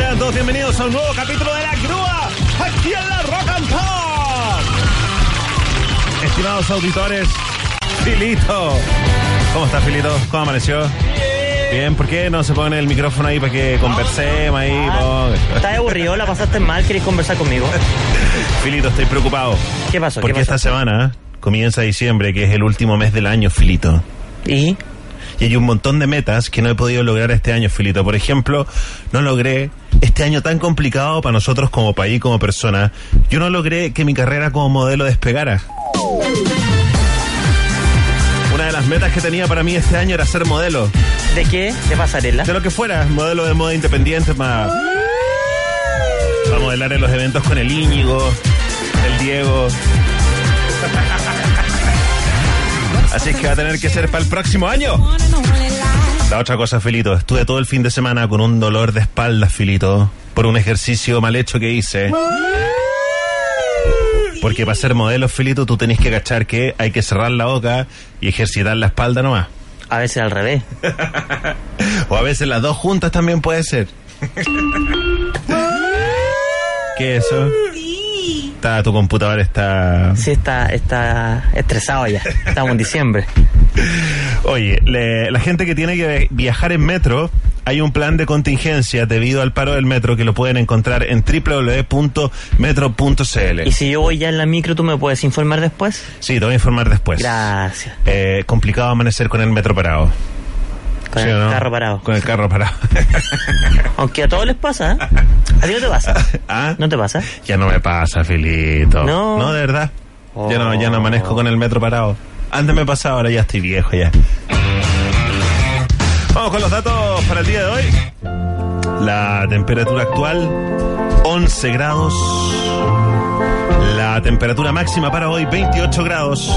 Sean todos bienvenidos a un nuevo capítulo de La Grúa, aquí en la Rock and Pop. Estimados auditores, Filito. ¿Cómo está, Filito? ¿Cómo amaneció? Bien, ¿por qué no se pone el micrófono ahí para que conversemos ahí? ¿Estás aburrido? ¿La pasaste mal? ¿Querés conversar conmigo? Filito, estoy preocupado. ¿Qué pasó? Porque ¿Qué pasó? esta semana comienza diciembre, que es el último mes del año, Filito. ¿Y? Y hay un montón de metas que no he podido lograr este año, Filito. Por ejemplo, no logré este año tan complicado para nosotros como país, como persona. Yo no logré que mi carrera como modelo despegara. Una de las metas que tenía para mí este año era ser modelo. ¿De qué? ¿De pasarela? De lo que fuera, modelo de moda independiente para, para modelar en los eventos con el Íñigo, el Diego. Así es que va a tener que ser para el próximo año. La otra cosa, Filito, estuve todo el fin de semana con un dolor de espalda, Filito, por un ejercicio mal hecho que hice. Porque para ser modelo, Filito, tú tenés que cachar que hay que cerrar la boca y ejercitar la espalda nomás. A veces al revés. O a veces las dos juntas también puede ser. ¿Qué es eso? Está, tu computador está... Sí, está, está estresado ya. Estamos en diciembre. Oye, le- la gente que tiene que viajar en metro, hay un plan de contingencia debido al paro del metro que lo pueden encontrar en www.metro.cl. Y si yo voy ya en la micro, ¿tú me puedes informar después? Sí, te voy a informar después. Gracias. Eh, complicado amanecer con el metro parado. Con ¿Sí el no? carro parado. Con el carro parado. Aunque a todos les pasa, ¿eh? ¿A ti no te pasa? ¿Ah? ¿No te pasa? Ya no me pasa, Filito. No. No, de verdad. Ya no, ya no Oh. amanezco con el metro parado. Antes me pasaba, ahora ya estoy viejo ya. Vamos con los datos para el día de hoy. La temperatura actual, 11 grados. La temperatura máxima para hoy, 28 grados.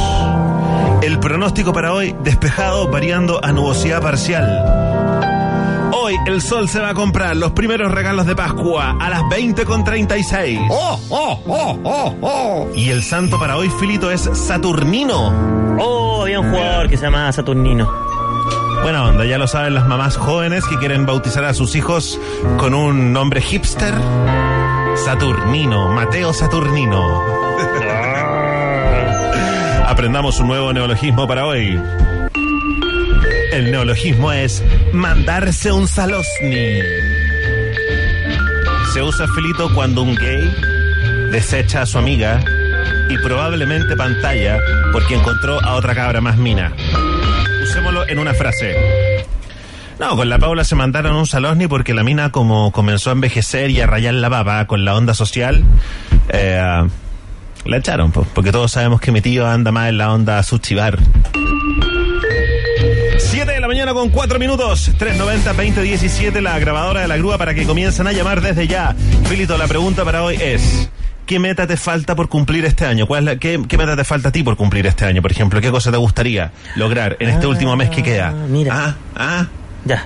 El pronóstico para hoy, despejado, variando a nubosidad parcial. Hoy el sol se va a comprar los primeros regalos de Pascua a las 20.36. ¡Oh, oh, oh, oh, oh! Y el santo para hoy, Filito, es Saturnino. Oh, había un jugador que se llamaba Saturnino. Buena onda, ya lo saben las mamás jóvenes que quieren bautizar a sus hijos con un nombre hipster. Saturnino, Mateo Saturnino. Aprendamos un nuevo neologismo para hoy. El neologismo es mandarse un salosni. Se usa filito cuando un gay desecha a su amiga y probablemente pantalla porque encontró a otra cabra más mina. Usémoslo en una frase. No, con la Paula se mandaron un salosni porque la mina como comenzó a envejecer y a rayar la baba con la onda social, eh, la echaron, po, porque todos sabemos que mi tío anda más en la onda suchivar. 7 de la mañana con 4 minutos, 390-2017, la grabadora de la grúa para que comiencen a llamar desde ya. Filito, la pregunta para hoy es... ¿Qué meta te falta por cumplir este año? ¿Cuál es la, qué, qué meta te falta a ti por cumplir este año, por ejemplo? ¿Qué cosa te gustaría lograr en este Ah, último mes que queda? mira. Ah, ah. Ya.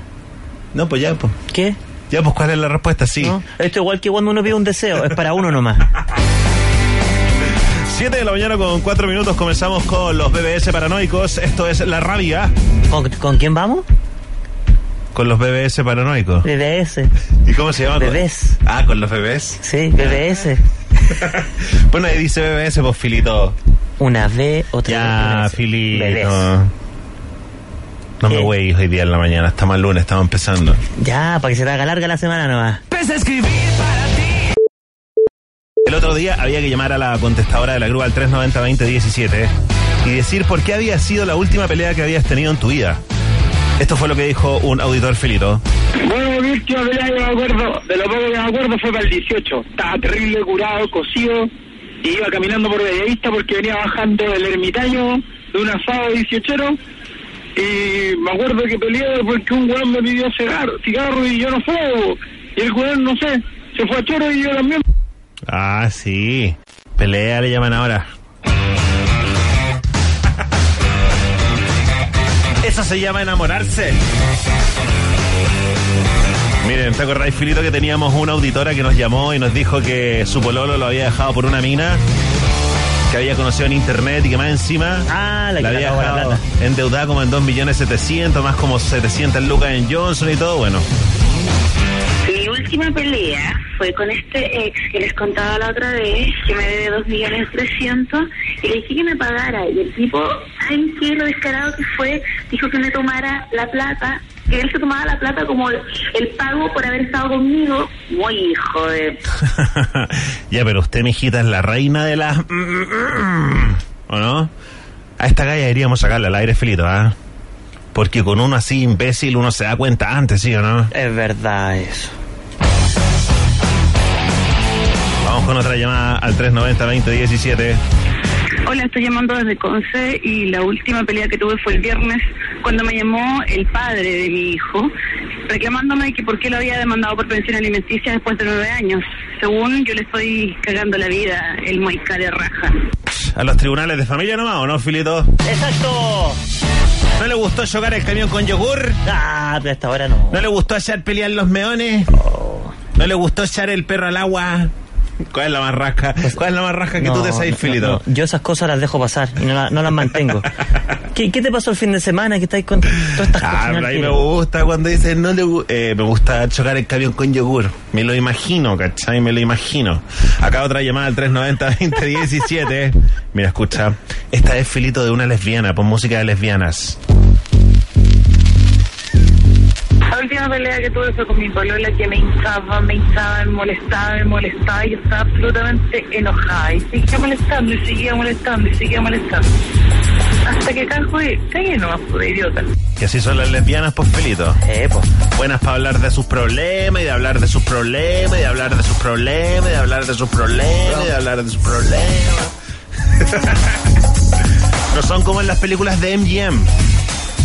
No, pues ya, pues. ¿Qué? Ya, pues, ¿cuál es la respuesta? Sí. ¿No? Esto igual que cuando uno pide un deseo, es para uno nomás. 7 de la mañana con 4 minutos comenzamos con los BBS paranoicos. Esto es La Rabia ¿Con, con quién vamos? con los BBS paranoicos. BBS. ¿Y cómo se llama? Bebés. Ah, con los bebés. Sí, BBS. Bueno, ahí dice BBS, pues, Filito. Una B, otra Ya, B. Filito. Bebés. No me voy hoy día en la mañana, está mal lunes, estamos empezando. Ya, para que se te haga larga la semana nomás. El otro día había que llamar a la contestadora de la grúa al 390-2017 y decir por qué había sido la última pelea que habías tenido en tu vida. Esto fue lo que dijo un auditor Filito. Bueno, mi última pelea que acuerdo, de lo poco que me acuerdo fue para el 18. Estaba terrible, curado, cocido, y iba caminando por Bellavista porque venía bajando del ermitaño de un asado 18 y me acuerdo que peleé porque un weón me pidió cigarro, cigarro y yo no fuego. Y el weón, no sé, se fue a Choro y yo también. Ah, sí. Pelea le llaman ahora. Eso se llama enamorarse. Miren, ¿te acordáis, Filito, que teníamos una auditora que nos llamó y nos dijo que su pololo lo había dejado por una mina que había conocido en internet y que más encima Ah, la la había la dejado plata. endeudada como en 2 millones 700, más como 700 lucas en Johnson y todo, bueno. Última pelea fue con este ex que les contaba la otra vez, que me debe dos millones trescientos, y le dije que me pagara. Y el tipo, ¿saben qué? Lo descarado que fue, dijo que me tomara la plata, que él se tomaba la plata como el, pago por haber estado conmigo. Muy hijo de... ya, pero usted, mijita, es la reina de las... ¿O no? A esta galla deberíamos sacarle al aire, Filito, ¿ah? Porque con uno así imbécil uno se da cuenta antes, ¿sí o no? Es verdad eso. Con otra llamada al 390-2017. Hola, estoy llamando desde Conce y la última pelea que tuve fue el viernes cuando me llamó el padre de mi hijo reclamándome que por qué lo había demandado por pensión alimenticia después de nueve años. Según yo le estoy cagando la vida, el muy de raja. A los tribunales de familia nomás, ¿o no, Filito? ¡Exacto! ¿No le gustó chocar el camión con yogur? Ah, pero hasta ahora no. ¿No le gustó echar pelear los meones? ¿No le gustó echar el perro al agua? ¿Cuál es la más rasca? ¿Cuál es la más rasca que No, tú te no, Filito? no. Yo esas cosas las dejo pasar y no, la- no las mantengo. ¿Qué, qué te pasó el fin de semana que estáis con todas estas Ah, cosas? a mí me gusta cuando dicen no le eh, me gusta chocar el camión con yogur. Me lo imagino, ¿cachai? Me lo imagino. Acá otra llamada al 390-2017. Mira, escucha. Esta es Filito de una lesbiana, pon música de lesbianas. La última pelea que tuve fue con mi polola que me hinchaba, me hinchaba, me molestaba, me molestaba y yo estaba absolutamente enojada y seguía molestando y seguía molestando y seguía molestando. Hasta que cajo y caí nomás, pude idiota. Y así son las lesbianas, pues Filito. Eh, pues. Buenas para hablar de sus problemas y de hablar de sus problemas y de hablar de sus problemas y de hablar de sus problemas y de hablar de sus problemas. no son como en las películas de MGM.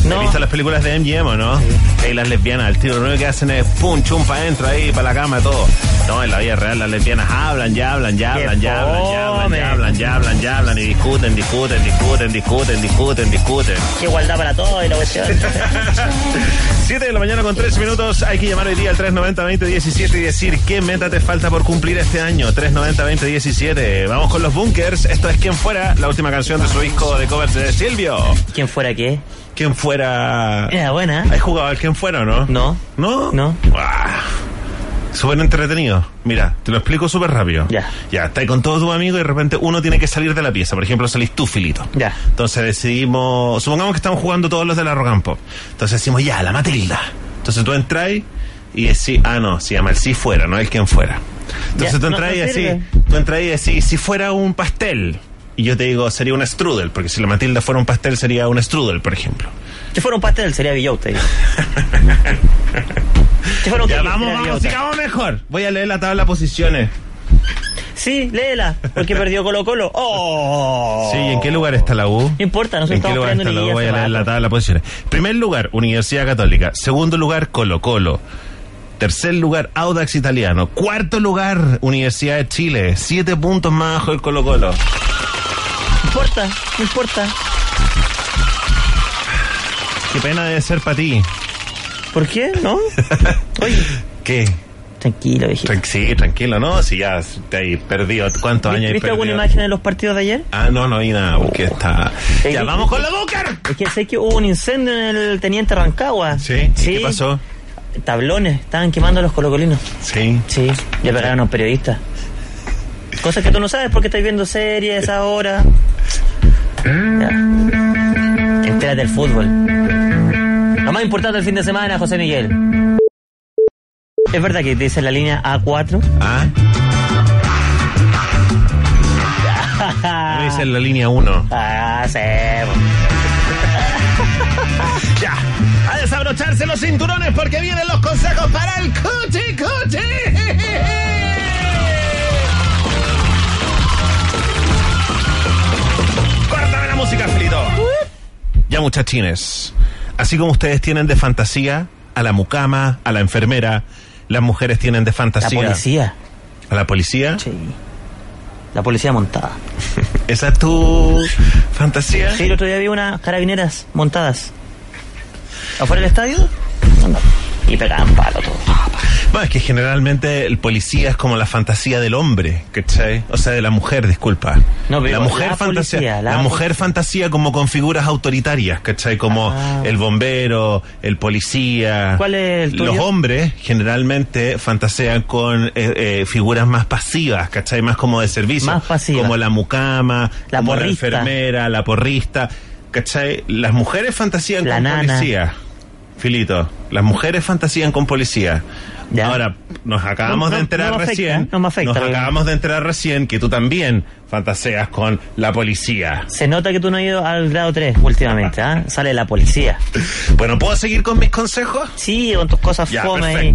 No. ¿Has visto las películas de MGM o no? Ahí las lesbianas, el tiro lo único que hacen es pum, chum para adentro ahí, para la cama, todo. No, en la vida real las lesbianas hablan, ya hablan, ya ¡Qué hablan, ya hablan, ya hablan, ya hablan, ya hablan, ya hablan y discuten, discuten, discuten, discuten, discuten, discuten. Qué igualdad para todo y la cuestión. 7 de la mañana con 3 minutos. Hay que llamar hoy día al 390-2017 y decir qué meta te falta por cumplir este año. 390-2017. Vamos con los bunkers. Esto es Quien Fuera, la última canción de su disco de covers de Silvio. ¿Quién fuera qué? ¿Quién fuera? Era buena. ¿Has jugado al Quien Fuera o no? No. ¿No? No. Ah, Súper entretenido. Mira, te lo explico súper rápido. Ya. Ya, estás con todos tus amigos y de repente uno tiene que salir de la pieza. Por ejemplo, salís tú, Filito. Ya. Entonces decidimos, supongamos que estamos jugando todos los de la Rocampo. Entonces decimos, ya, la Matilda. Entonces tú entras y decís, ah, no, se llama el si fuera, no el quien fuera. Entonces Ya, tú no- entras no y decís, sirve. tú entras y decís, si fuera un pastel. Y yo te digo, sería un strudel, porque si la Matilda fuera un pastel sería un strudel, por ejemplo. Si fuera un pastel sería Villota. Si fuera un Ya, vamos, sería vamos, sigamos mejor. Voy a leer la tabla de posiciones. Sí, léela, porque perdió Colo Colo. ¡Oh! Sí, ¿y en qué lugar está la U? No importa, nosotros ¿En qué lugar está la U? Voy a leer la tabla de posiciones. Primer lugar, Universidad Católica. Segundo lugar, Colo Colo. Tercer lugar, Audax Italiano. Cuarto lugar, Universidad de Chile. Siete puntos más bajo el Colo Colo. Importa, no importa. Qué pena debe ser para ti. ¿Por qué? ¿No? Oye, ¿Qué? tranquilo, viejito. Tran- sí, tranquilo, ¿no? Si ya te hay perdido. ¿Cuántos años hay ¿Viste alguna perdido? imagen de los partidos de ayer? Ah, no, no hay nada, porque está... Ya, vamos con la Búcar. Es que sé que hubo un incendio en el Teniente Rancagua. Sí, ¿y ¿qué pasó? Tablones, estaban quemando a los colocolinos. Sí. Sí, ya pegaron a un periodista. Cosas que tú no sabes porque estás viendo series ahora. Ya. Entérate del fútbol. Lo más importante del fin de semana, José Miguel. ¿Es verdad que te dice la línea A4? Ah, me dice en la línea 1. Ah, sí. Ya, a desabrocharse los cinturones porque vienen los consejos para el cuchi cuchi. Ya, muchachines, así como ustedes tienen de fantasía a la mucama, a la enfermera, las mujeres tienen de La fantasía? policía. ¿A la policía? Sí. La policía montada. ¿Esa es tu fantasía? Sí, el otro día vi unas carabineras montadas. ¿Afuera del estadio? Anda. Y pegaban palo todo. Bueno, es que generalmente el policía es como la fantasía del hombre, ¿cachai? O sea, de la mujer, disculpa. No, la mujer la fantasía, policía, la, la mujer fantasía como con figuras autoritarias, ¿cachai? Como Ah. el bombero, el policía. ¿Cuál es el tuyo? Los hombres generalmente fantasean con eh, eh, figuras más pasivas, ¿cachai? Más como de servicio. Más pasivas. Como la mucama, La como porrista. la enfermera, la porrista, ¿cachai? Las mujeres fantasían La con nana. policía. Filito, las mujeres fantasían con policía. Ya. Ahora, nos acabamos No, de enterar no me afecta, recién. no me afecta, nos acabamos de enterar recién que tú también fantaseas con la policía. Se nota que tú no has ido al grado 3 últimamente, ¿ah? Sale la policía. Bueno, ¿puedo seguir con mis consejos? Sí, con tus cosas Ya, fome ahí.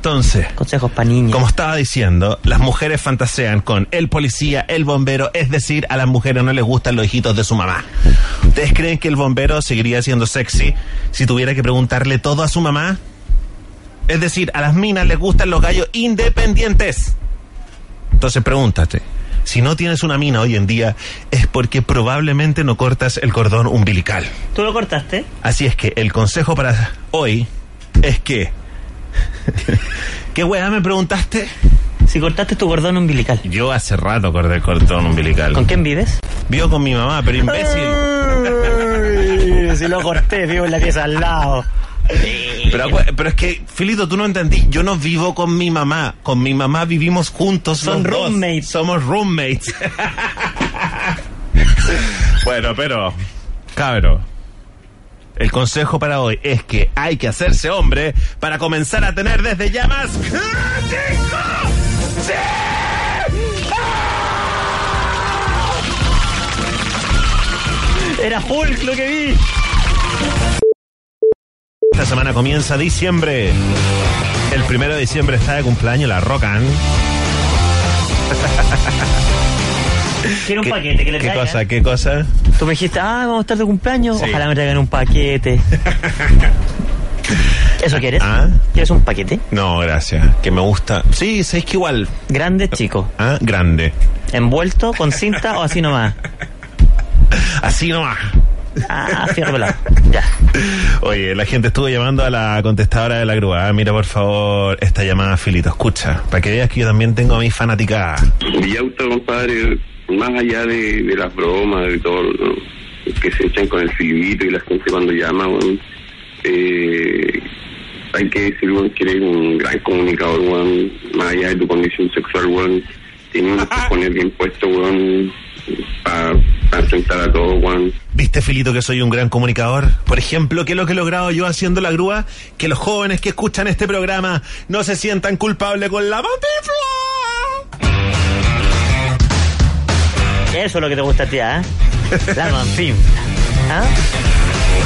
Entonces, Consejos para niños. como estaba diciendo, las mujeres fantasean con el policía, el bombero, es decir, a las mujeres no les gustan los hijitos de su mamá. ¿Ustedes creen que el bombero seguiría siendo sexy si tuviera que preguntarle todo a su mamá? Es decir, a las minas les gustan los gallos independientes. Entonces pregúntate, si no tienes una mina hoy en día es porque probablemente no cortas el cordón umbilical. ¿Tú lo cortaste? Así es que el consejo para hoy es que... ¿Qué weá me preguntaste? Si cortaste tu cordón umbilical. Yo hace rato corté el cordón umbilical. ¿Con quién vives? Vivo con mi mamá, pero imbécil. Ay, si lo corté, vivo en la pieza al lado. Pero, pero es que, Filito, tú no entendí. Yo no vivo con mi mamá. Con mi mamá vivimos juntos. Son los dos. roommates. Somos roommates. bueno, pero, cabro. El consejo para hoy es que hay que hacerse hombre para comenzar a tener desde ya más. Era Hulk lo que vi. Esta semana comienza diciembre. El primero de diciembre está de cumpleaños la Rocan. Quiero un ¿Qué- paquete que le ¿Qué traiga. cosa? ¿Qué cosa? Tú me dijiste, ah, vamos a estar de cumpleaños. Sí. Ojalá me traigan un paquete. ¿Eso quieres? ¿Ah? ¿Quieres un paquete? No, gracias. Que me gusta. Sí, sabéis que igual. Grande, chico. ¿Ah? Grande. ¿Envuelto con cinta o así nomás? Así nomás. Ah, pelado. Ya. Oye, la gente estuvo llamando a la contestadora de la grúa. Ah, Mira, por favor, esta llamada, Filito. Escucha, para que veas que yo también tengo a mi fanática. Villauta, compadre, más allá de, de las bromas, de todo ¿no? que se echan con el filito y la gente cuando llama, weón, eh, hay que decir weón, que eres un gran comunicador, weón, más allá de tu condición sexual, weón, tienes que poner bien puesto, weón, para enfrentar a todo, weón. ¿Viste, Filito, que soy un gran comunicador? Por ejemplo, ¿qué es lo que he logrado yo haciendo la grúa? Que los jóvenes que escuchan este programa no se sientan culpables con la mantifla. Eso es lo que te gusta a ti, ¿ah? La manfim. ¿Ah?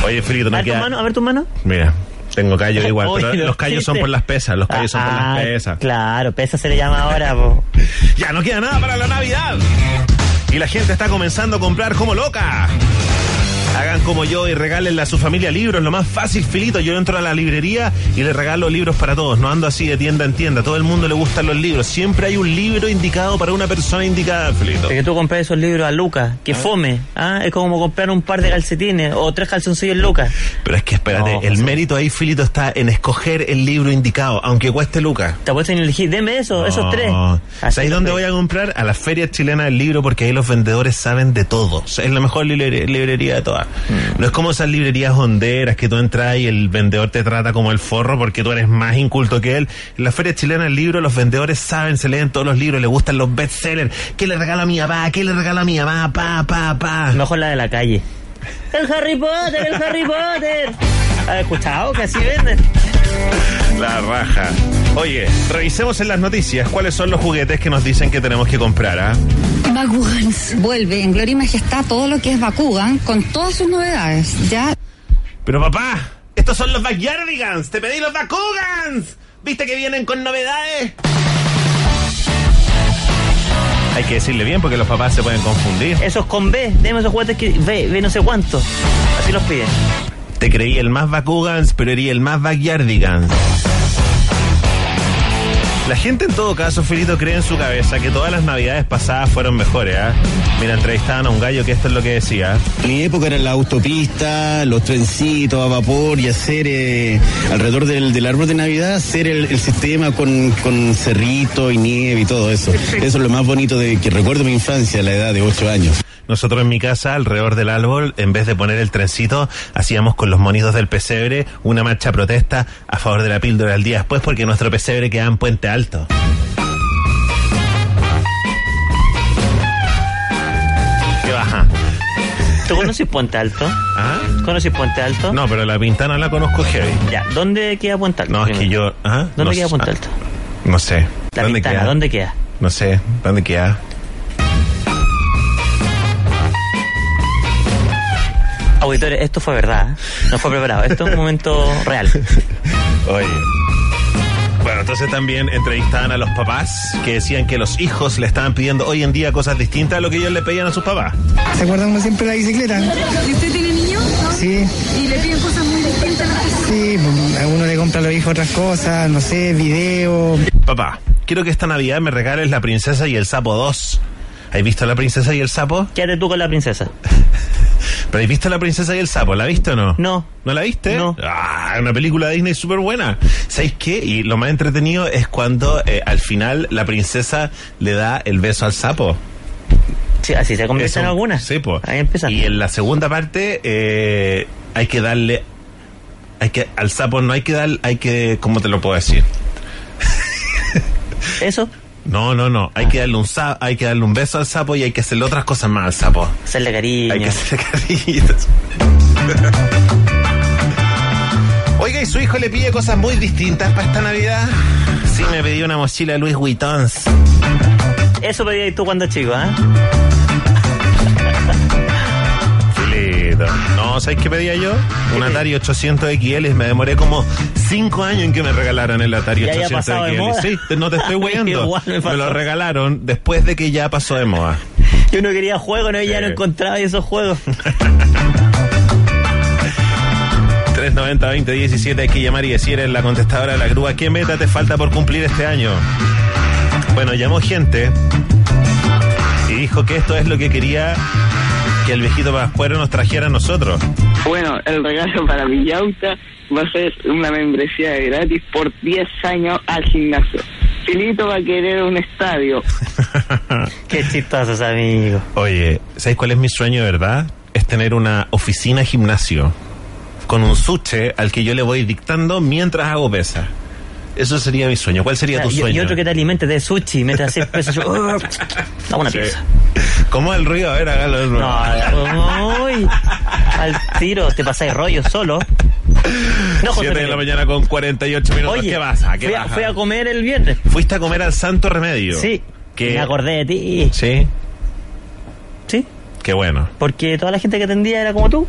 Oye, Filito, A no queda... mano, a ver tu mano. Mira, tengo callos igual, Oye, pero lo los callos son por las pesas, los callos son por Ah, las pesas. Claro, pesa se le llama ahora, po. Ya no queda nada para la Navidad. Y la gente está comenzando a comprar como loca. Hagan como yo y regálenle a su familia libros. Lo más fácil, Filito. Yo entro a la librería y le regalo libros para todos. No ando así de tienda en tienda. Todo el mundo le gustan los libros. Siempre hay un libro indicado para una persona indicada, Filito. Que tú compras esos libros a Lucas, que fome, ¿ah? Es como comprar un par de calcetines o tres calzoncillos Lucas. Pero es que espérate, No, el mérito ahí, Filito, está en escoger el libro indicado, aunque cueste lucas. Te puedes elegir, deme eso, esos tres. Así ¿Sabes dónde voy a comprar? A la Feria Chilena del Libro, porque ahí los vendedores saben de todo. O sea, es la mejor libre- librería de todas. Mm. No es como esas librerías honderas que tú entras y el vendedor te trata como el forro porque tú eres más inculto que él. En la Feria Chilena del Libro, los vendedores saben, se leen todos los libros, les gustan los bestsellers. ¿Qué le regala a mi papá? ¿Qué le regala a mi mamá? Pa, pa, pa. Mejor la de la calle. El Harry Potter, el Harry Potter. ¿Has escuchado que así venden? La raja. Oye, revisemos en las noticias cuáles son los juguetes que nos dicen que tenemos que comprar, ¿ah? Bakugans. Vuelve en gloria y majestad todo lo que es Bakugan con todas sus novedades. Ya Pero papá, estos son los Backyardigans. Te pedí los Bakugans. ¿Viste que vienen con novedades? Hay que decirle bien porque los papás se pueden confundir. Esos con B, deme esos juguetes que ve, ve no sé cuánto. Así los piden. Te creí el más Bakugans, pero erí el más Backyardigans. La gente en todo caso, Filito, cree en su cabeza que todas las navidades pasadas fueron mejores. ¿ah? Mira, entrevistaban a un gallo que esto es lo que decía. En mi época eran la autopista, los trencitos a vapor y hacer eh, alrededor del, del árbol de Navidad, hacer el, el sistema con, con cerrito y nieve y todo eso. Eso es lo más bonito de que recuerdo mi infancia a la edad de 8 años. Nosotros en mi casa, alrededor del árbol, en vez de poner el trencito, hacíamos con los monitos del pesebre una marcha protesta a favor de la píldora el día después porque nuestro pesebre queda en Puente Alto. ¿Qué baja? ¿Tú conoces Puente Alto? ¿Ah? ¿Conoces Puente Alto? No, pero la pintana la conozco heavy. Ya, ¿dónde queda Puente Alto? No, es que yo... ¿ah? ¿Dónde No queda. Puente Ah, Alto? No sé. La ¿Dónde Pintana, queda? ¿dónde queda? No sé. ¿Dónde queda? Auditores, esto fue verdad, ¿eh? no fue preparado, esto es un momento real. Oye. Bueno, entonces también entrevistaban a los papás que decían que los hijos le estaban pidiendo hoy en día cosas distintas a lo que ellos le pedían a sus papás. ¿Se acuerdan uno siempre de la bicicleta? ¿Y usted tiene niños? Sí, ¿Y le piden cosas muy distintas? sí, a uno le compra a los hijos otras cosas, no sé, video. Papá, quiero que esta Navidad me regales La Princesa y el Sapo 2. ¿Has visto La Princesa y el Sapo? Quédate tú con la princesa. ¿Pero has visto La Princesa y el Sapo? ¿La viste o no? No. ¿No la viste? No. Ah, una película de Disney súper buena. ¿Sabéis qué? Y lo más entretenido es cuando eh, al final la princesa le da el beso al sapo. Sí, así se convierte Eso- en alguna. Sí, pues. Ahí empieza. Y en la segunda parte eh, hay que darle... Hay que, al sapo no hay que dar, hay que, ¿cómo te lo puedo decir? Eso, No, no, no. Hay que darle un sa- hay que darle un beso al sapo y hay que hacerle otras cosas más al sapo. hacerle cariño. Hay que hacerle cariñitos. Oiga, ¿y su hijo le pide cosas muy distintas para esta Navidad? Sí, me pidió una mochila Louis Vuitton. Eso pedías tú cuando chico, ¿ah? No, ¿sabes qué pedía yo? Un Atari 800 XL me demoré como 5 años en que me regalaran el Atari Ya haya 800 pasado de XL. Sí, te- no te estoy weyando. Me me, lo regalaron después de que ya pasó de moda. Yo no quería juegos, no, ya Sí. no encontraba esos juegos. 390-2017 hay que llamar y decir en la contestadora de la grúa qué meta te falta por cumplir este año. Bueno, llamó gente y dijo que esto es lo que quería que el viejito Pascuero nos trajera a nosotros. Bueno, el regalo para Villauta va a ser una membresía gratis por 10 años al gimnasio. Filito va a querer un estadio. Qué chistosos, amigo. Oye, ¿sabes cuál es mi sueño de verdad? Es tener una oficina gimnasio con un suche al que yo le voy dictando mientras hago pesa. Eso sería mi sueño. ¿Cuál sería tu y, sueño? y otro que te alimente de sushi, metes así pesos. Dame una Sí. pieza. ¿Cómo es el ruido? A ver, hágalo de nuevo. No, uy, al tiro, te pasáis rollo solo. No, José 7 de la mañana con 48 minutos. Oye, ¿Qué pasa? ¿Qué fui, a, pasa? fui a comer el viernes. Fuiste a comer al Santo Remedio. Sí. Me acordé de ti. Sí. Sí. Qué bueno. Porque toda la gente que atendía era como tú.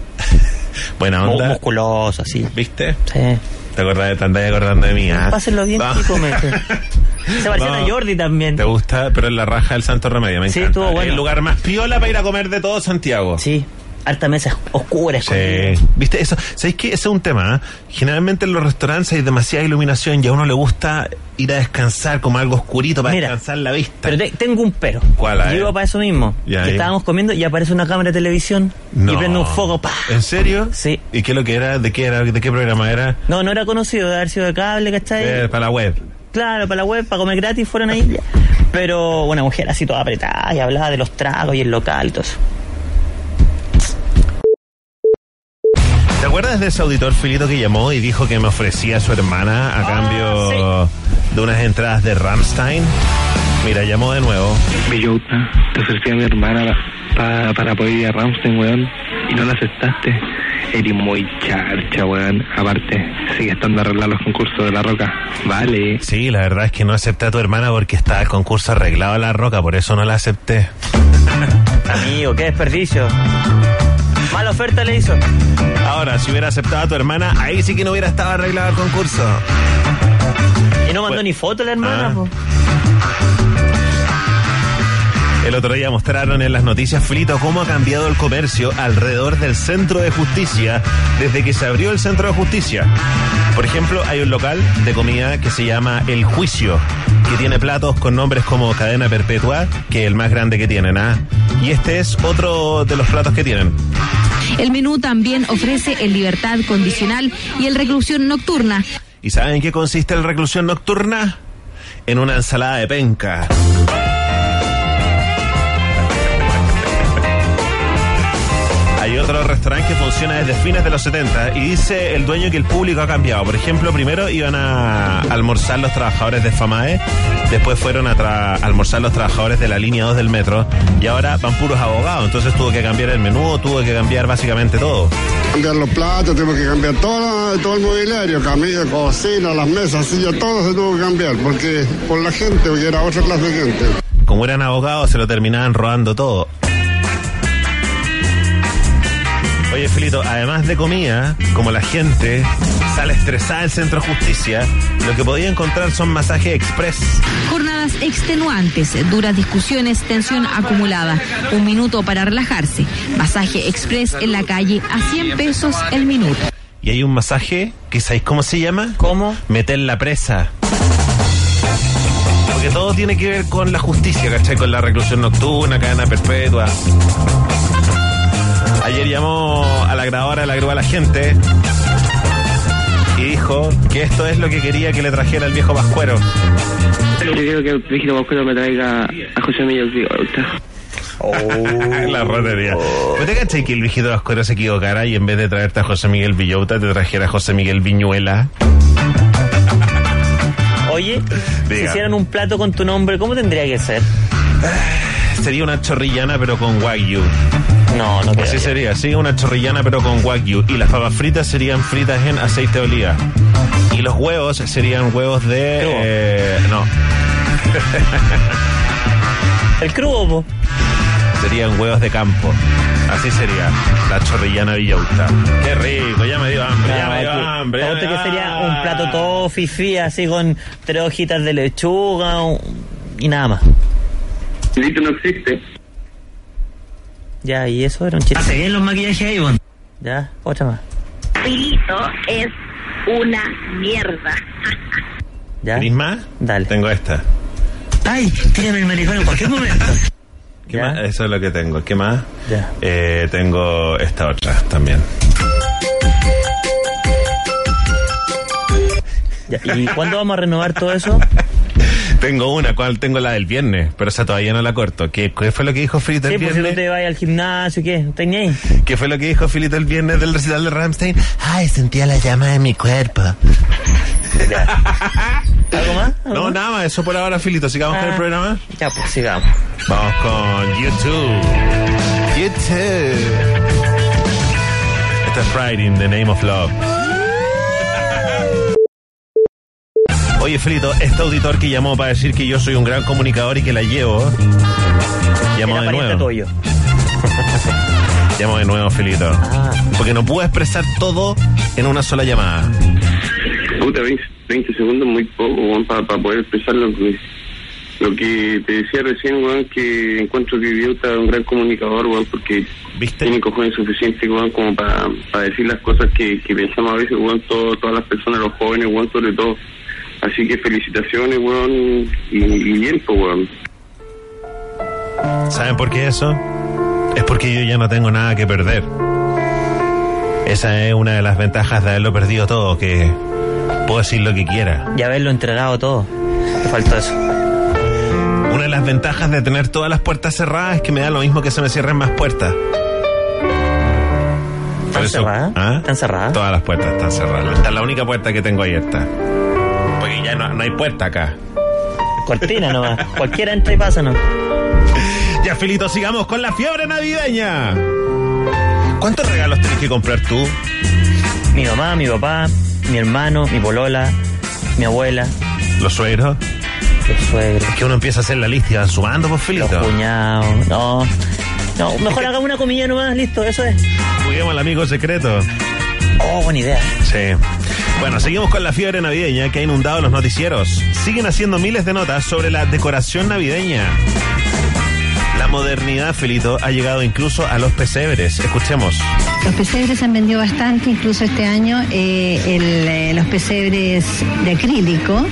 Buena onda. musculoso, así. ¿Viste? Sí. ¿Te acordás de, te andás acordando de mí? Pásenlo bien, No. chicos. me- Se a Jordi también. ¿Te gusta? Pero en la raja del Santo Remedio, me Sí, encanta. estuvo bueno. El lugar más piola para ir a comer de todo Santiago. Sí. Harta mesa oscura, escondida. Sí. ¿Viste eso? ¿Sabéis qué? Ese es un tema. ¿eh? Generalmente en los restaurantes hay demasiada iluminación y a uno le gusta ir a descansar como algo oscurito para Mira, descansar la vista. Pero te- tengo un pero. ¿Cuál, Yo iba para eso mismo. Que estábamos comiendo y aparece una cámara de televisión No. y prende un foco. ¡pah! ¿En serio? Sí. ¿Y qué es lo que era? ¿De qué era? ¿De qué programa era? No, no era conocido, de haber sido de cable, ¿cachai? Eh, para la web. Claro, para la web, para comer gratis, fueron ahí. Pero una mujer así toda apretada y hablaba de los tragos y el local y todo eso. ¿Te acuerdas de ese auditor Filito que llamó y dijo que me ofrecía a su hermana a Ah, cambio de unas entradas de Ramstein? Mira, llamó de nuevo. Bellota, te ofrecí a mi hermana pa- para poder ir a Ramstein, weón, y no la aceptaste. Eres muy charcha, weón. Aparte, sigue estando a arreglar los concursos de la roca. Vale. Sí, la verdad es que no acepté a tu hermana porque estaba el concurso arreglado a la roca, por eso no la acepté. Amigo, qué desperdicio. Mala oferta le hizo. Ahora, si hubiera aceptado a tu hermana, ahí sí que no hubiera estado arreglado el concurso. Y no mandó Bueno. ni foto la hermana, Ah. po. El otro día mostraron en las noticias, Filito, cómo ha cambiado el comercio alrededor del centro de justicia desde que se abrió el centro de justicia. Por ejemplo, hay un local de comida que se llama El Juicio, que tiene platos con nombres como Cadena Perpetua, que es el más grande que tienen, ¿ah? Y este es otro de los platos que tienen. El menú también ofrece el libertad condicional y el reclusión nocturna. ¿Y saben en qué consiste el reclusión nocturna? En una ensalada de penca. Otro restaurante que funciona desde fines de los 70 y dice el dueño que el público ha cambiado. Por ejemplo, primero iban a almorzar los trabajadores de FAMAE, después fueron a tra- almorzar los trabajadores de la línea 2 del metro y ahora van puros abogados. Entonces tuvo que cambiar el menú, tuvo que cambiar básicamente todo. Cambiar los platos, tenemos que cambiar todo, todo el mobiliario, camilla, cocina, las mesas, sillas, todo se tuvo que cambiar, porque por la gente, porque era otra clase de gente. Como eran abogados, se lo terminaban robando todo. Oye, Filito, además de comida, como la gente sale estresada del centro de justicia, lo que podía encontrar son masajes express. Jornadas extenuantes, duras discusiones, tensión acumulada. Un minuto para relajarse. Masaje express en la calle a 100 pesos el minuto. Y hay un masaje que ¿sabéis cómo se llama? ¿Cómo? Meter la presa. Porque todo tiene que ver con la justicia, ¿cachai? Con la reclusión nocturna, cadena perpetua. Ayer llamó a la grabadora de la grúa a la gente y dijo que esto es lo que quería que le trajera el viejo Pascuero. Yo quiero que el vigilo Pascuero me traiga a José Miguel Vigorta. la rotería. ¿No te cachai que el viejito Pascuero se equivocara y en vez de traerte a José Miguel Villota te trajera a José Miguel Viñuela? Oye, si hicieran un plato con tu nombre, ¿cómo tendría que ser? Sería una chorrillana pero con wagyu. No, no Así sería, sí, una chorrillana pero con wagyu. Y las papas fritas serían fritas en aceite de oliva. Y los huevos serían huevos de... Eh, no, El crudo, po. serían huevos de campo. Así sería la chorrillana villauta. Qué rico, ya me dio hambre, ya me dio aquí. hambre. ya ¿A me dio que sería un hambre. plato todo fifí, así con tres hojitas de lechuga y nada más. Filito no existe. Ya, y eso era un chiste. Hace bien los maquillajes ahí, bon. Ya, otra más. Filito es una mierda. Ya. ¿Querís más? Dale. Tengo esta. Ay, tírame el maricón en cualquier momento. ¿Qué Ya. más? Eso es lo que tengo. ¿Qué más? Ya. Eh, tengo esta otra también. Ya, ¿Y cuándo vamos a renovar todo eso? Tengo una, cual tengo la del viernes, pero esa todavía no la corto. ¿Qué, qué fue lo que dijo Filito Sí, el pues si tú viernes? te vas al gimnasio, ¿qué? ¿No tenés ahí? ¿Qué fue lo que dijo Filito el viernes del recital de Ramstein? Ay, sentía la llama en mi cuerpo. ¿Algo más? ¿Algo No, más? nada más, eso por ahora, Filito. Sigamos con el Ah. programa. Ya, pues sigamos. Vamos con YouTube. YouTube. Esto es Friday in the Name of Love. Oye, Filito, este auditor que llamó para decir que yo soy un gran comunicador y que la llevo, llamó Era de pariente nuevo. tuyo. Llamo de nuevo, Filito. Ah. Porque no puedo expresar todo en una sola llamada. Puta, 20, 20 segundos muy poco, para poder expresar lo que, lo que te decía recién, weón, que encuentro que Idiota es un gran comunicador, weón, porque ¿Viste? tiene cojones suficientes, weón, como para, decir las cosas que, que pensamos a veces, weón, todo, todas las personas, los jóvenes, weón, sobre todo. Así que felicitaciones, weón, y, y bien, pues, weón. ¿Saben por qué eso? Es porque yo ya no tengo nada que perder. Esa es una de las ventajas de haberlo perdido todo, que puedo decir lo que quiera. Y haberlo entregado todo. Te faltó eso. Una de las ventajas de tener todas las puertas cerradas es que me da lo mismo que se me cierren más puertas. ¿Están cerradas? ¿Ah? ¿Están cerradas? Todas las puertas están cerradas. Esta es la única puerta que tengo abierta. No, no hay puerta acá. Cortina nomás. Cualquiera entra y pasa, ¿no? Ya, Filito, sigamos con la fiebre navideña. ¿Cuántos regalos tenés que comprar tú? Mi mamá, mi papá, mi hermano, mi polola, mi abuela, ¿Los suegros? los suegros, Es que uno empieza a hacer la lista y van sumando, pues, los Filito. cuñados. No. No, mejor hagamos una comida nomás, listo, eso es. Juguemos al amigo secreto. Oh, buena idea. Sí. Bueno, seguimos con la fiebre navideña que ha inundado los noticieros. Siguen haciendo miles de notas sobre la decoración navideña. La modernidad, Felito, ha llegado incluso a los pesebres. Escuchemos. Los pesebres se han vendido bastante, incluso este año eh, el, eh, los pesebres de acrílico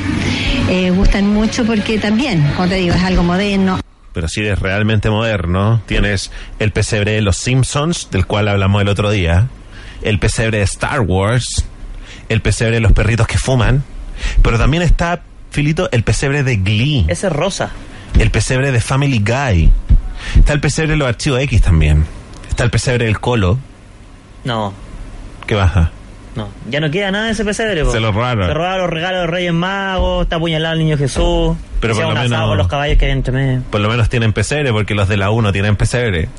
eh, gustan mucho porque también, como te digo, es algo moderno. Pero si eres realmente moderno, tienes el pesebre de los Simpsons, del cual hablamos el otro día, el pesebre de Star Wars, el pesebre de los perritos que fuman, pero también está, Filito, el pesebre de Glee. Ese es rosa. El pesebre de Family Guy. Está el pesebre de los archivos X también. Está el pesebre del Colo. No, ¿Qué baja? No. Ya no queda nada de ese pesebre. po. Se lo robaron. Se robaron los regalos de Reyes Magos, está apuñalado el niño Jesús. Pero por lo un menos- con los caballos que había entre medio. Por lo menos tienen pesebre, porque los de la 1 tienen pesebre.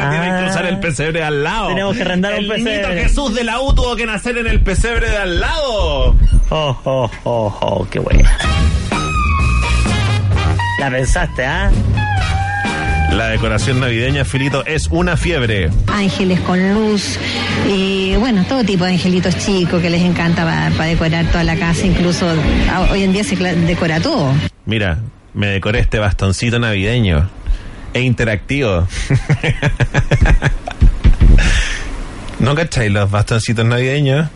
Ah. Tienen que usar el pesebre al lado. Tenemos que arrendar un el niñito pesebre. Jesús de la U tuvo que nacer en el pesebre de al lado. Oh, oh, oh, oh, qué buena. La pensaste, ¿ah? La decoración navideña, Filito, es una fiebre. Ángeles con luz y bueno, todo tipo de angelitos chicos que les encanta para decorar toda la casa, incluso ah, hoy en día se decora todo. Mira, me decoré este bastoncito navideño. E interactivo. ¿No cacháis los bastoncitos navideños?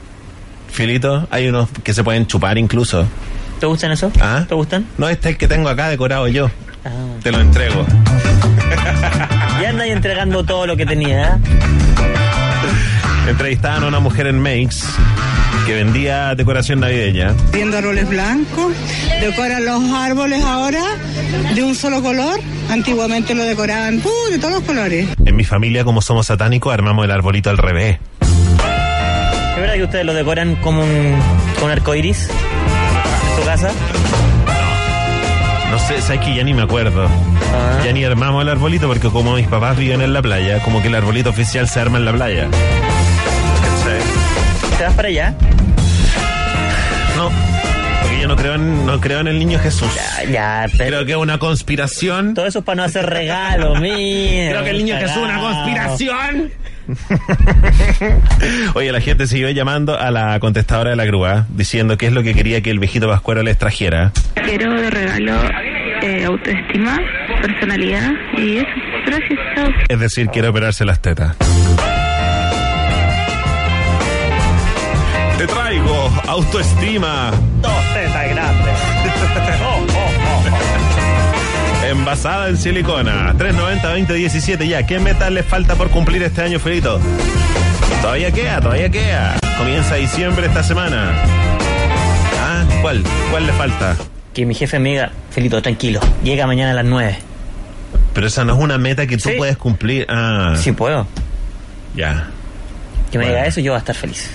Filito, hay unos que se pueden chupar incluso. ¿Te gustan eso? ¿Ah? ¿Te gustan? No, este es el que tengo acá decorado yo. Ah. Te lo entrego. Ya andáis entregando todo lo que tenía, ¿ah? Entrevistaban a una mujer en Makes que vendía decoración navideña. Viendo árboles blancos, decoran los árboles ahora de un solo color. Antiguamente lo decoraban uh, de todos los colores. En mi familia, como somos satánicos, armamos el arbolito al revés. ¿Es verdad que ustedes lo decoran como un, con un arco iris? ¿En tu casa? No sé, sabes que ya ni me acuerdo. Ah. Ya ni armamos el arbolito porque como mis papás viven en la playa, como que el arbolito oficial se arma en la playa. ¿Cachai? ¿Te vas para allá? No, porque yo no creo en, no creo en el niño Jesús. Ya, Creo que es una conspiración. Todo eso es para no hacer regalos, mira. Creo que el niño Jesús es una conspiración. Oye, la gente siguió llamando a la contestadora de la grúa diciendo qué es lo que quería que el viejito Pascuero les trajera. Quiero de regalo eh, autoestima, personalidad y eso. Gracias, chao. Es decir, quiere operarse las tetas. Te traigo autoestima. Dos tetas grandes. Envasada en silicona. 390-2017 ya. ¿Qué meta le falta por cumplir este año, Felito? Todavía queda, todavía queda. Comienza diciembre esta semana. Ah, ¿cuál? ¿Cuál le falta? Que mi jefe me diga, Felito, tranquilo, llega mañana a las 9. Pero esa no es una meta que tú Sí. puedes cumplir. Ah, Sí puedo. ya. Que me Bueno. diga eso, yo voy a estar feliz.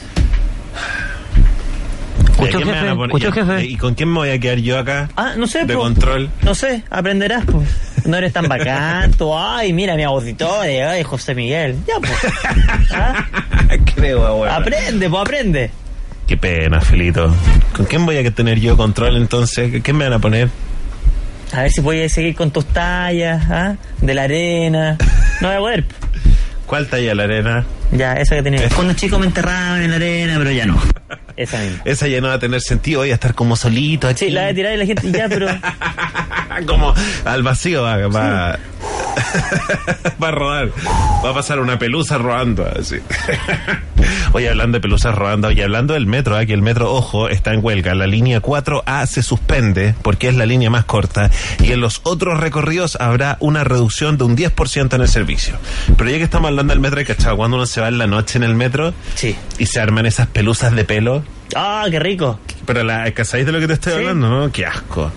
¿Y a jefe, a jefe. ¿Y con quién me voy a quedar yo acá? Ah, no sé, De po. control. No sé, aprenderás, pues. No eres tan bacán, tú, ay, mira mi auditorio, ay, José Miguel. Ya, pues. ¿Ah? Creo, abuelo. Aprende, pues aprende. Qué pena, Felito. ¿Con quién voy a tener yo control entonces? ¿Qué me van a poner? A ver si puedes seguir con tus tallas, ¿ah? De la arena. No voy a poder. ¿Cuál talla la arena? Ya, esa que tenía. Cuando chico me enterraban en la arena, pero ya no. Esa misma. Esa ya no va a tener sentido, voy a estar como solito aquí. Sí, la de tirar y la gente, ya, pero. como al vacío va, va, va a rodar. Va a pasar una pelusa rodando así. Oye, hablando de pelusas rodando y hablando del metro, ¿eh? que el metro, ojo, está en huelga. La línea 4A se suspende porque es la línea más corta y en los otros recorridos habrá una reducción de un 10% en el servicio. Pero ya que estamos hablando del metro, ¿cachado? Cuando uno se va en la noche en el metro Sí. y se arman esas pelusas de pelo. Ah, qué rico. Pero la, ¿sabéis de lo que te estoy Sí. hablando, no? Qué asco.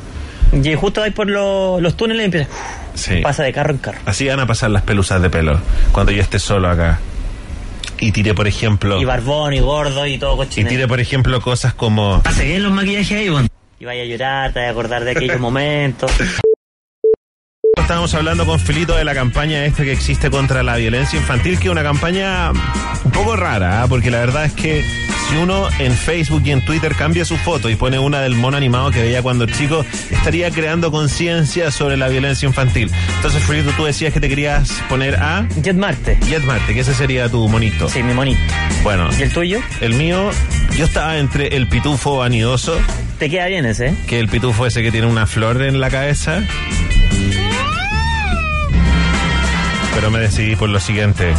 Y justo ahí por lo- los túneles y empieza. Sí. Pasa de carro en carro. Así van a pasar las pelusas de pelo cuando yo esté solo acá. Y tire, por ejemplo, Y barbón y gordo y todo y cochino. tire, por ejemplo, cosas como Hace bien los maquillajes Avon. Y vaya a llorar, te vaya a acordar de aquellos momentos. Estábamos hablando con Filito de la campaña esta que existe contra la violencia infantil, que es una campaña un poco rara, ¿ah? porque la verdad es que si uno en Facebook y en Twitter cambia su foto y pone una del mono animado que veía cuando chico, estaría creando conciencia sobre la violencia infantil. Entonces, Filito, tú decías que te querías poner a Jet Marte. Jet Marte, que ese sería tu monito. Sí, mi monito. Bueno, ¿Y el tuyo? el mío, yo estaba entre el pitufo vanidoso, Te queda bien ese, ¿eh? que el pitufo ese que tiene una flor en la cabeza. Pero me decidí por lo siguiente.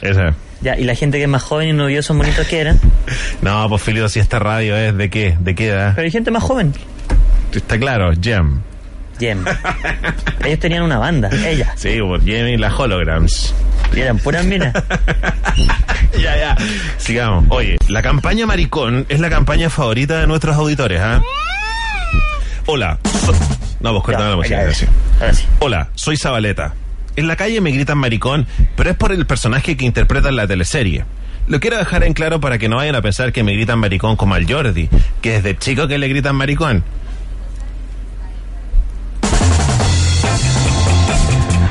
Esa. Ya, y la gente que es más joven y no vio esos bonitos que eran. No, pues Filio, si esta radio es de qué, de qué edad. Pero hay gente más joven. Está claro, Gem. Gem. Ellos tenían una banda, ella. Sí, por Gem y las holograms. Y eran puras minas. ya, ya. Sigamos. Oye, la campaña Maricón es la campaña favorita de nuestros auditores, ¿ah? Hola. so- No, pues cortame la música. ya, ahora sí. Ahora sí. Hola, soy Zabaleta. En la calle me gritan maricón, pero es por el personaje que interpreta en la teleserie. Lo quiero dejar en claro para que no vayan a pensar que me gritan maricón como al Jordi, que desde chico que le gritan maricón.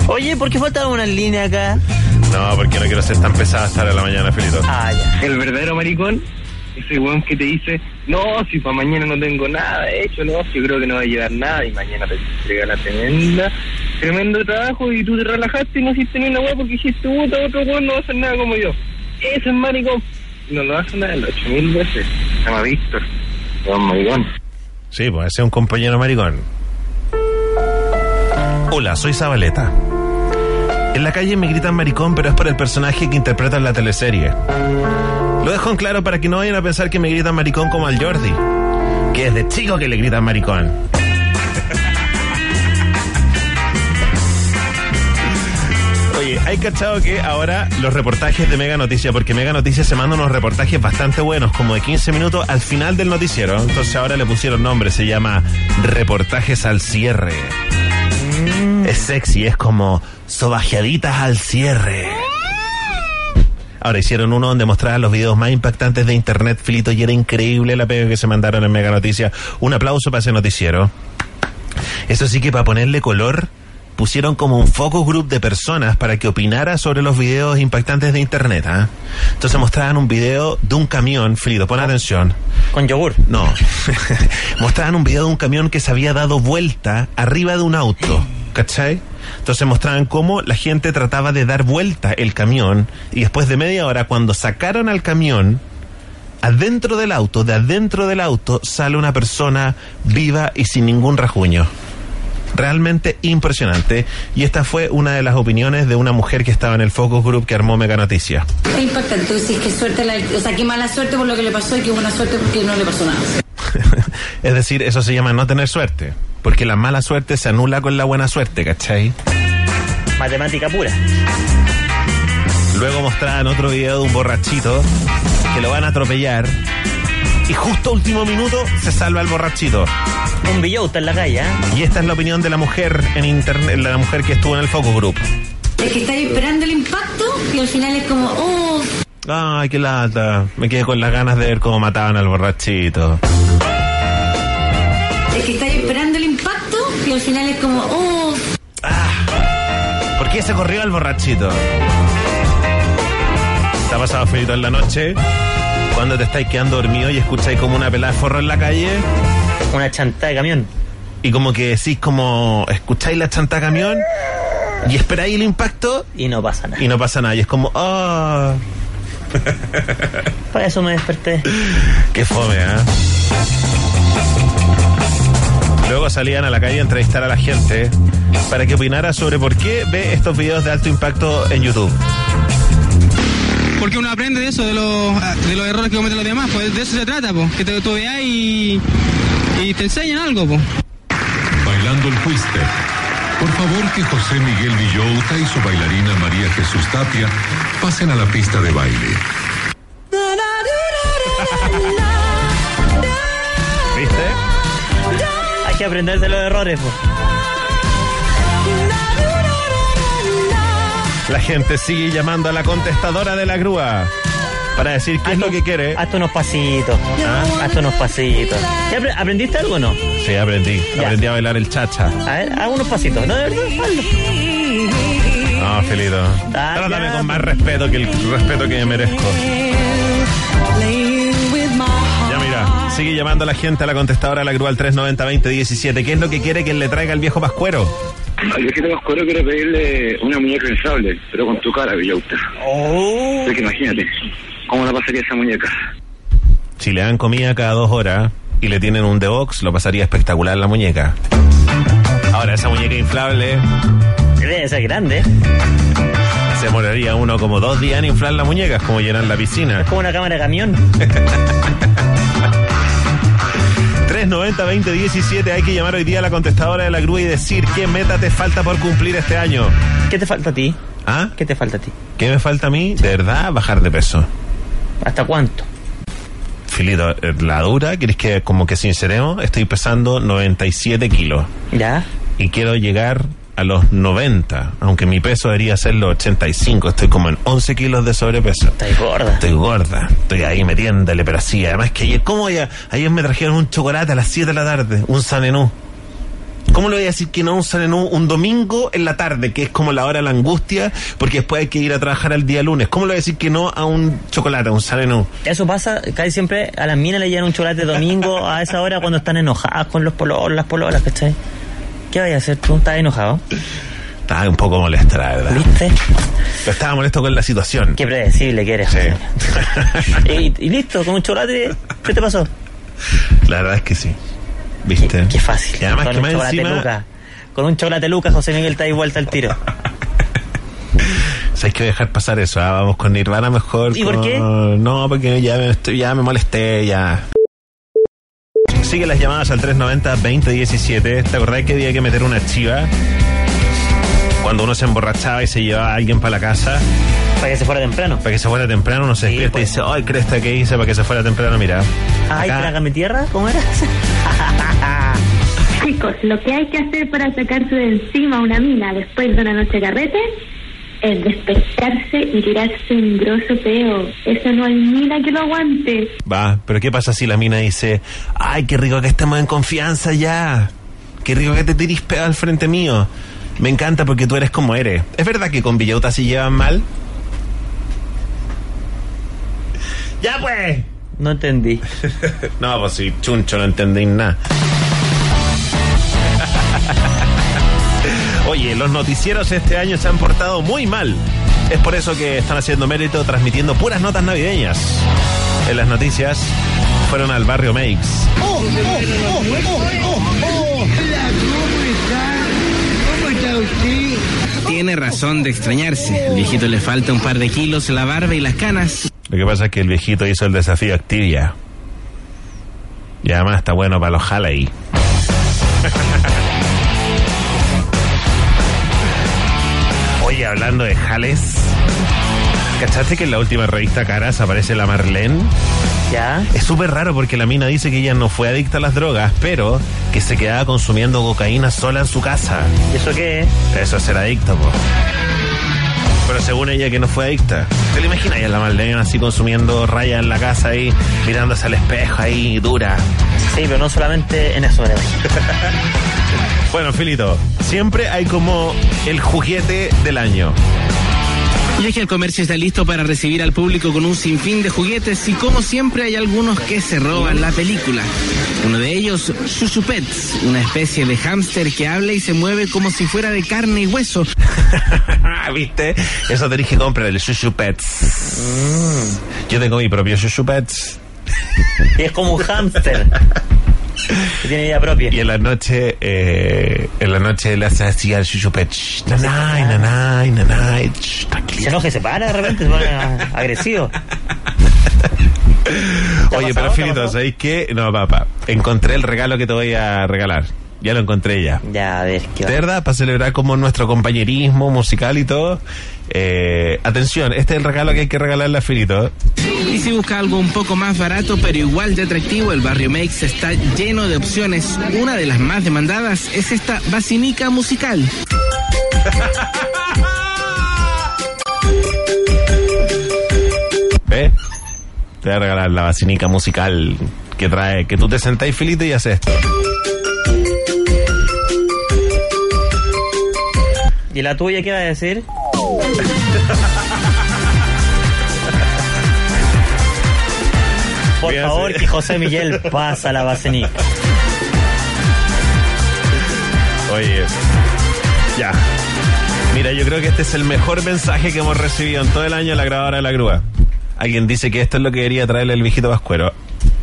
Oye, ¿por qué faltaba una línea acá? No, porque no quiero ser tan pesada hasta la mañana, Felito. Ah, ya. El verdadero maricón, ese weón que te dice, no, si para mañana no tengo nada hecho, no, si yo creo que no va a llegar nada y mañana te entrega la tremenda, tremendo trabajo y tú te relajaste y no hiciste ni una weá porque dijiste, puta, otro weón no va a hacer nada como yo. Ese es maricón. No lo hace nada, ocho mil veces. Se llama Víctor. Weón maricón. Sí, pues ese es un compañero maricón. Hola, soy Zabaleta. En la calle me gritan maricón, pero es por el personaje que interpreta en la teleserie. Lo dejo en claro para que no vayan a pensar que me gritan maricón como al Jordi, que es de chico que le gritan maricón. Oye, hay cachado que ahora los reportajes de Mega Noticia, porque Mega Noticia se manda unos reportajes bastante buenos, como de 15 minutos al final del noticiero. Entonces ahora le pusieron nombre, se llama Reportajes al cierre. Es sexy, es como sobajeaditas al cierre. Ahora hicieron uno donde mostraban los videos más impactantes de internet, Filito, y era increíble la pega que se mandaron en Mega Noticia. Un aplauso para ese noticiero. Eso sí que para ponerle color, pusieron como un focus group de personas para que opinara sobre los videos impactantes de internet. ¿ah? Entonces mostraban un video de un camión, Frito, pon atención. Con yogur. No. mostraban un video de un camión que se había dado vuelta arriba de un auto. ¿Cachai? Entonces mostraban cómo la gente trataba de dar vuelta el camión y después de media hora, cuando sacaron al camión, adentro del auto, de adentro del auto, sale una persona viva y sin ningún rajuño. Realmente impresionante. Y esta fue una de las opiniones de una mujer que estaba en el focus group que armó Mega Noticia. Es impactante. Tú decís que suerte, la- o sea, qué mala suerte por lo que le pasó y qué buena suerte porque no le pasó nada. Es decir, eso se llama no tener suerte. Porque la mala suerte se anula con la buena suerte, ¿cachai? Matemática pura. Luego mostraban otro video de un borrachito que lo van a atropellar. Y justo a último minuto se salva el borrachito. Un billota en la calle, ¿eh? Y esta es la opinión de la mujer en internet, la mujer que estuvo en el focus group. Es que estáis esperando el impacto y al final es como, oh, Ay, qué lata. Me quedé con las ganas de ver cómo mataban al borrachito. Que estáis esperando el impacto y al final es como, oh, ¿Por qué se corrió el borrachito? ¿Te ha pasado frito en la noche? Cuando te estáis quedando dormido y escucháis como una pelada de forro en la calle. Una chanta de camión. Y como que decís como, escucháis la chanta de camión y esperáis el impacto Y no pasa nada. y no pasa nada. Y es como, ah, Para eso me desperté. qué fome, ¿ah? Luego salían a la calle a entrevistar a la gente para que opinara sobre por qué ve estos videos de alto impacto en YouTube. Porque uno aprende de eso, de los, de los errores que cometen los demás, pues de eso se trata, pues, que te tú veas y, y te enseñan algo, pues. Bailando el fuiste. Por favor que José Miguel Villota y su bailarina María Jesús Tapia pasen a la pista de baile. que aprender de los errores. La gente sigue llamando a la contestadora de la grúa para decir qué es lo que quiere. Hazte unos pasitos. ¿Ah? Hazte unos pasitos. ¿Ya apre- ¿Aprendiste algo o no? Sí, aprendí. Ya. Aprendí a bailar el chacha. A ver, haz unos pasitos. No, de verdad, hazlo. No, Felito. Ah, Trátame ya, con más respeto que el respeto que me merezco. Sigue llamando a la gente a la contestadora de la grúa al 390-2017. ¿Qué es lo que quiere que le traiga el viejo pascuero? Al viejito Pascuero quiero pedirle una muñeca inflable, pero con tu cara, Villauta. Oh. Así que imagínate, ¿cómo la pasaría esa muñeca? Si le dan comida cada dos horas y le tienen un box, lo pasaría espectacular la muñeca. Ahora, esa muñeca inflable Debe ser grande. se moriría uno como dos días en inflar la muñeca, es como llenar la piscina. Es como una cámara de camión. 390-2017, hay que llamar hoy día a la contestadora de la grúa y decir qué meta te falta por cumplir este año. ¿Qué te falta a ti? ¿Ah? ¿Qué te falta a ti? ¿Qué me falta a mí? De verdad, bajar de peso. ¿Hasta cuánto? Filito, eh, la dura, ¿quieres que como que sinceremos? Estoy pesando 97 kilos. ¿Ya? Y quiero llegar a los 90, aunque mi peso debería ser los 85. Estoy como en 11 kilos de sobrepeso. Estás gorda. Estoy gorda. Estoy ahí metiéndole, pero sí. Además que ayer, ¿cómo ya? Ayer me trajeron un chocolate a las 7 de la tarde, un sanenú. ¿Cómo le voy a decir que no a un sanenú un domingo en la tarde, que es como la hora de la angustia, porque después hay que ir a trabajar el día lunes? ¿Cómo le voy a decir que no a un chocolate, a un sanenú? Eso pasa, casi siempre a las minas le llevan un chocolate domingo a esa hora cuando están enojadas con los pololos, las pololas, ¿cachai? ¿Qué vayas a hacer tú? ¿Estás enojado? Estaba un poco molesta, la verdad. ¿Viste? Pero estaba molesto con la situación. Qué predecible que eres. y, y listo, con un chocolate, ¿qué te pasó? La verdad es que sí. ¿Viste? Qué fácil. Y además con que un más chocolate encima... Luca. Con un chocolate Luca, José Miguel está ahí vuelta al tiro. ¿Sabes que dejar pasar eso? ah? Vamos con Nirvana mejor. ¿Y por qué? No, porque ya me, estoy- ya me molesté, ya. Sigue las llamadas al 390-2017. ¿Te acordás que había que meter una chiva? Cuando uno se emborrachaba y se llevaba a alguien para la casa. Para que se fuera temprano. Para que se fuera temprano, uno se despierta y dice, ay, cresta que hice para que se fuera temprano, mira. Ay, Acá- trágame tierra, ¿cómo era? Chicos, lo que hay que hacer para sacarse de encima una mina después de una noche de carrete es despertarse y tirarse un grosso peo. Eso no hay mina que lo aguante. Va, pero ¿qué pasa si la mina dice, ay, qué rico que estemos en confianza ya? Qué rico que te tirís pegado al frente mío. Me encanta porque tú eres como eres. ¿Es verdad que con Villauta se llevan mal? ¡Ya pues! No entendí. no, pues si chuncho no entendí nada. Oye, los noticieros este año se han portado muy mal. Es por eso que están haciendo mérito transmitiendo puras notas navideñas. En las noticias fueron al barrio Makes. ¿Cómo está usted? Tiene razón de extrañarse. Al viejito le falta un par de kilos, la barba y las canas. Lo que pasa es que el viejito hizo el desafío Activia. Y además está bueno para los Halley. Oye, hablando de jales, ¿cachaste que en la última revista Caras aparece la Marlene? ¿Ya? Es súper raro porque la mina dice que ella no fue adicta a las drogas, pero que se quedaba consumiendo cocaína sola en su casa. ¿Y eso qué es? Eso es ser adicto, po. Pero según ella que no fue adicta. ¿Te lo imaginas a la Marlene así consumiendo raya en la casa ahí, mirándose al espejo ahí, dura? Sí, pero no solamente en eso. Bueno, Filito, siempre hay como el juguete del año. Y es que el comercio está listo para recibir al público con un sinfín de juguetes y como siempre hay algunos que se roban la película. Uno de ellos, Shushu Pets, una especie de hámster que habla y se mueve como si fuera de carne y hueso. ¿Viste? Eso te dije comprar el Shushu Pets. Yo tengo mi propio Shushu Pets. Y es como un hámster. que tiene vida propia. Y en la noche, eh, en la noche le hace así al Shushu Pets. Nanay, nanay, nanay. shh, Se enoja y se para de repente, se pone agresivo. Oye, pero Filito? ¿sabéis qué? No, papá. Encontré el regalo que te voy a regalar. Ya lo encontré ya. Ya, a ver, ¿qué ¿De verdad? Para celebrar como nuestro compañerismo musical y todo. Eh, atención, este es el regalo que hay que regalarle a Filito. Y si busca algo un poco más barato pero igual de atractivo, el barrio Makes está lleno de opciones. Una de las más demandadas es esta basinica musical. ¿Ves? Te voy a regalar la basinica musical que trae, que tú te sentáis, Filito, y haces esto. ¿Y la tuya qué va a decir? Por Fíjate. favor, que José Miguel pasa la basenica. Oye, Ya. Mira, yo creo que este es el mejor mensaje que hemos recibido en todo el año en la grabadora de la grúa. Alguien dice que esto es lo que debería traerle el viejito Pascuero.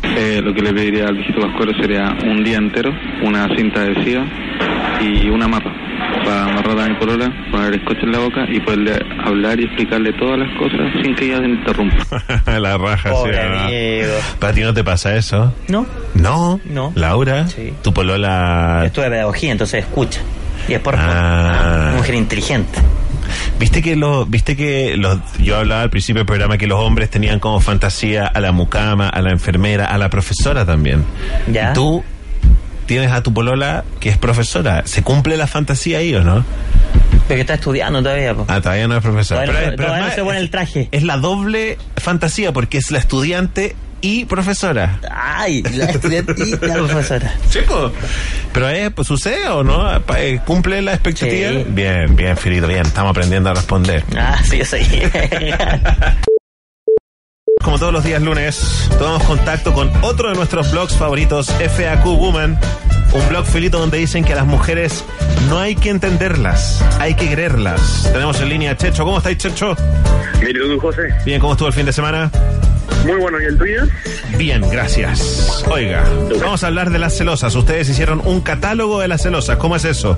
Eh, lo que le pediría al viejito Pascuero sería un día entero, una cinta adhesiva y una mapa para amarrar a mi polola, poner el scotch en la boca y poderle hablar y explicarle todas las cosas sin que ella se interrumpa. la raja, Pobre sí. amigo. ¿Para ti no te pasa eso? ¿No? No. No. Laura, Sí. tu polola... Estuve pedagogía, entonces escucha. Y es por Ah. una mujer inteligente. Viste que lo, viste que los, yo hablaba al principio del programa que los hombres tenían como fantasía a la mucama, a la enfermera, a la profesora también. Ya. Y tú tienes a tu polola que es profesora. ¿Se cumple la fantasía ahí o no? Pero que está estudiando todavía, po. Ah, todavía no es profesora. Todavía no- Pero- pero todavía no además se pone el traje. Es la doble fantasía porque es la estudiante y profesora. Ay, la estudiante y la profesora. Sí, po. Pero es, pues, sucede o no? Eh, ¿Cumple la expectativa? Sí. Bien, bien, Filito, bien. Estamos aprendiendo a responder. Ah, sí, soy. Como todos los días lunes, tomamos contacto con otro de nuestros blogs favoritos, FAQ Woman. Un blog filito donde dicen que a las mujeres no hay que entenderlas, hay que quererlas. Tenemos en línea a Checho. ¿Cómo estáis, Checho? Tú, José. Bien, ¿cómo estuvo el fin de semana? Muy bueno, ¿y el tuyo? Bien, gracias. Oiga, vamos a hablar de las celosas. Ustedes hicieron un catálogo de las celosas. ¿Cómo es eso?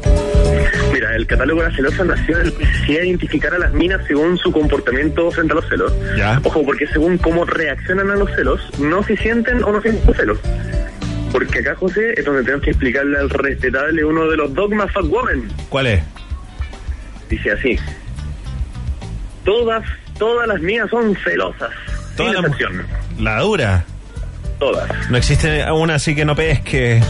Mira, el catálogo de la celosa nació de la necesidad de identificar a las minas según su comportamiento frente a los celos. Ya. Ojo, porque según cómo reaccionan a los celos, no se sienten o no sienten celos. Porque acá, José, es donde tenemos que explicarle al respetable uno de los dogmas Fat Woman. ¿Cuál es? Dice así. Todas, todas las mías son celosas. Las- excepción. La dura. Todas. No existe una así que no pesque.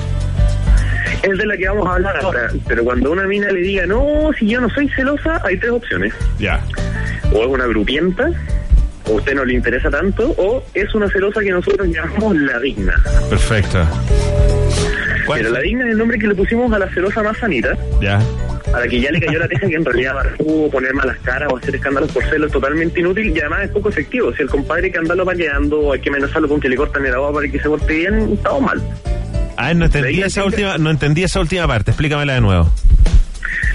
Es de la que vamos a hablar ahora. Pero cuando una mina le diga, no, si yo no soy celosa, hay tres opciones. Ya. O es una grupienta, o a usted no le interesa tanto, o es una celosa que nosotros llamamos la digna. Perfecto. Pero la digna es el nombre que le pusimos a la celosa más sanita, Ya. A la que ya le cayó la teja que en realidad pudo poner malas caras o hacer escándalos por celos es totalmente inútil y además es poco efectivo. Si el compadre que anda lo paqueando o hay que amenazarlo con que le cortan el agua para que se porte bien, estamos mal. Ah, no entendí esa última, no entendí esa última parte. Explícamela de nuevo.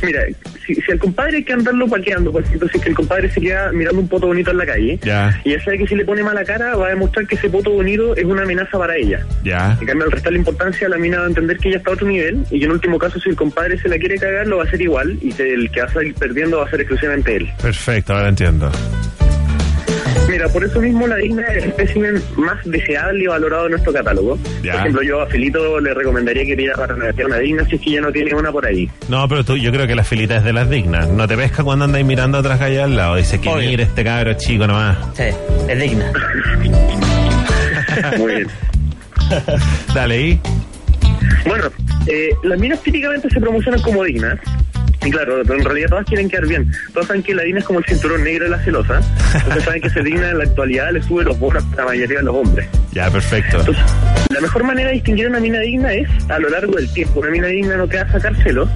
Mira, si, si al compadre hay que andarlo paqueando, por ejemplo, si es que el compadre se queda mirando un poto bonito en la calle, Ya. y ya sabe que si le pone mala cara va a demostrar que ese poto bonito es una amenaza para ella. Ya. En cambio, al restarle importancia, la mina va a entender que ella está a otro nivel y que en último caso, si el compadre se la quiere cagar, lo va a hacer igual y que el que va a salir perdiendo va a ser exclusivamente él. Perfecto, ahora entiendo. Mira, por eso mismo la digna es el espécimen más deseable y valorado de nuestro catálogo. Ya. Por ejemplo, yo a Felito le recomendaría que pida para negociar una digna si es que ya no tiene una por ahí. No, pero tú, yo creo que la filita es de las dignas. No te pesca cuando andáis mirando a otras calles al lado. Dice que mire este cabro chico nomás. Sí, es digna. Muy bien. Dale, ¿y? Bueno, eh, las minas típicamente se promocionan como dignas. Y claro, pero en realidad todas quieren quedar bien. Todas saben que la digna es como el cinturón negro de la celosa. Entonces saben que ser digna en la actualidad le sube los bonos a la mayoría de los hombres. Ya, perfecto. La mejor manera de distinguir a una mina digna es a lo largo del tiempo. Una mina digna no te va a sacar celos.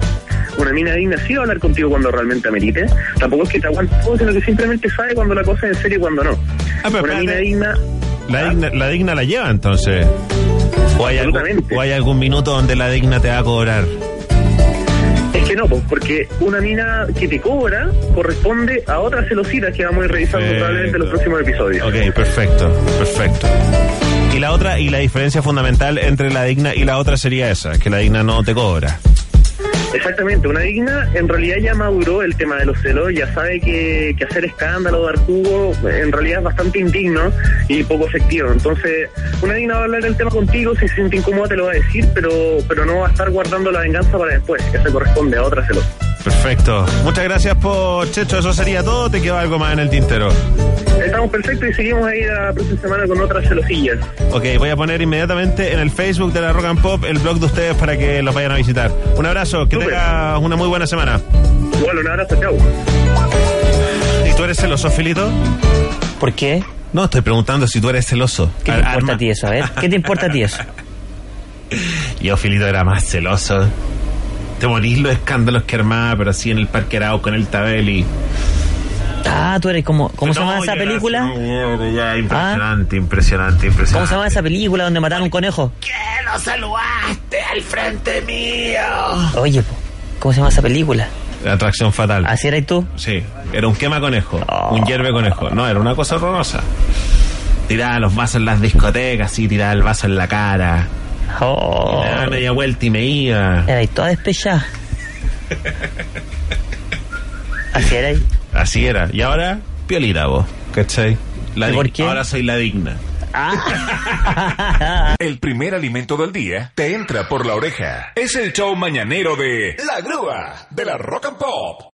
Una mina digna sí va a hablar contigo cuando realmente amerite. Tampoco es que te aguante todo, sino que simplemente sabe cuando la cosa es en serio y cuando no. Ah, pero una mina digna La digna, la digna la lleva entonces. O hay, algún, o hay algún minuto donde la digna te va a cobrar. Que no, pues, porque una mina que te cobra corresponde a otras celositas que vamos a ir revisando Perfecto. probablemente en los próximos episodios. Ok, perfecto, perfecto. Y la otra, y la diferencia fundamental entre la digna y la otra sería esa, que la digna no te cobra. Exactamente, una digna en realidad ya maduró el tema de los celos, ya sabe que, hacer escándalo, dar jugo, en realidad es bastante indigno y poco efectivo. Entonces, una digna va a hablar del tema contigo, si se siente incómoda te lo va a decir, pero, pero no va a estar guardando la venganza para después, que se corresponde a otra celosa. Perfecto. Muchas gracias por Checho, eso sería todo. ¿Te quedó algo más en el tintero? Estamos perfectos y seguimos ahí la próxima semana con otras celosillas. Ok, voy a poner inmediatamente en el Facebook de la Rock and Pop el blog de ustedes para que los vayan a visitar. Un abrazo, que tengas una muy buena semana. Igual, un abrazo, chao. ¿Y tú eres celoso, Filito? ¿Por qué? No, estoy preguntando si tú eres celoso. ¿Qué te importa a ti eso? A ver, ¿qué te importa a ti eso? Yo, Filito, era más celoso. Te morís los escándalos que armaba, pero así en el Parque Arauco, en el Tabeli. Ah, tú eres como. ¿Cómo se llama esa película? Ya, impresionante, impresionante, impresionante. ¿Cómo se llama esa película donde mataron un conejo? ¿Qué lo saludaste al frente mío? Oye, ¿cómo se llama esa película? Atracción fatal. ¿Así eras tú? Sí, era un quema conejo, un hierve conejo. No, era una cosa horrorosa. Tiraba los vasos en las discotecas, sí, tiraba el vaso en la cara. Oh. Me daba media vuelta y me iba. Era toda despechada. Así era ahí. Así era. Y ahora, piolita vos, ¿cachai? La ¿Y di- por qué? Ahora soy la digna. El primer alimento del día te entra por la oreja. Es el show mañanero de La Grúa de la Rock and Pop.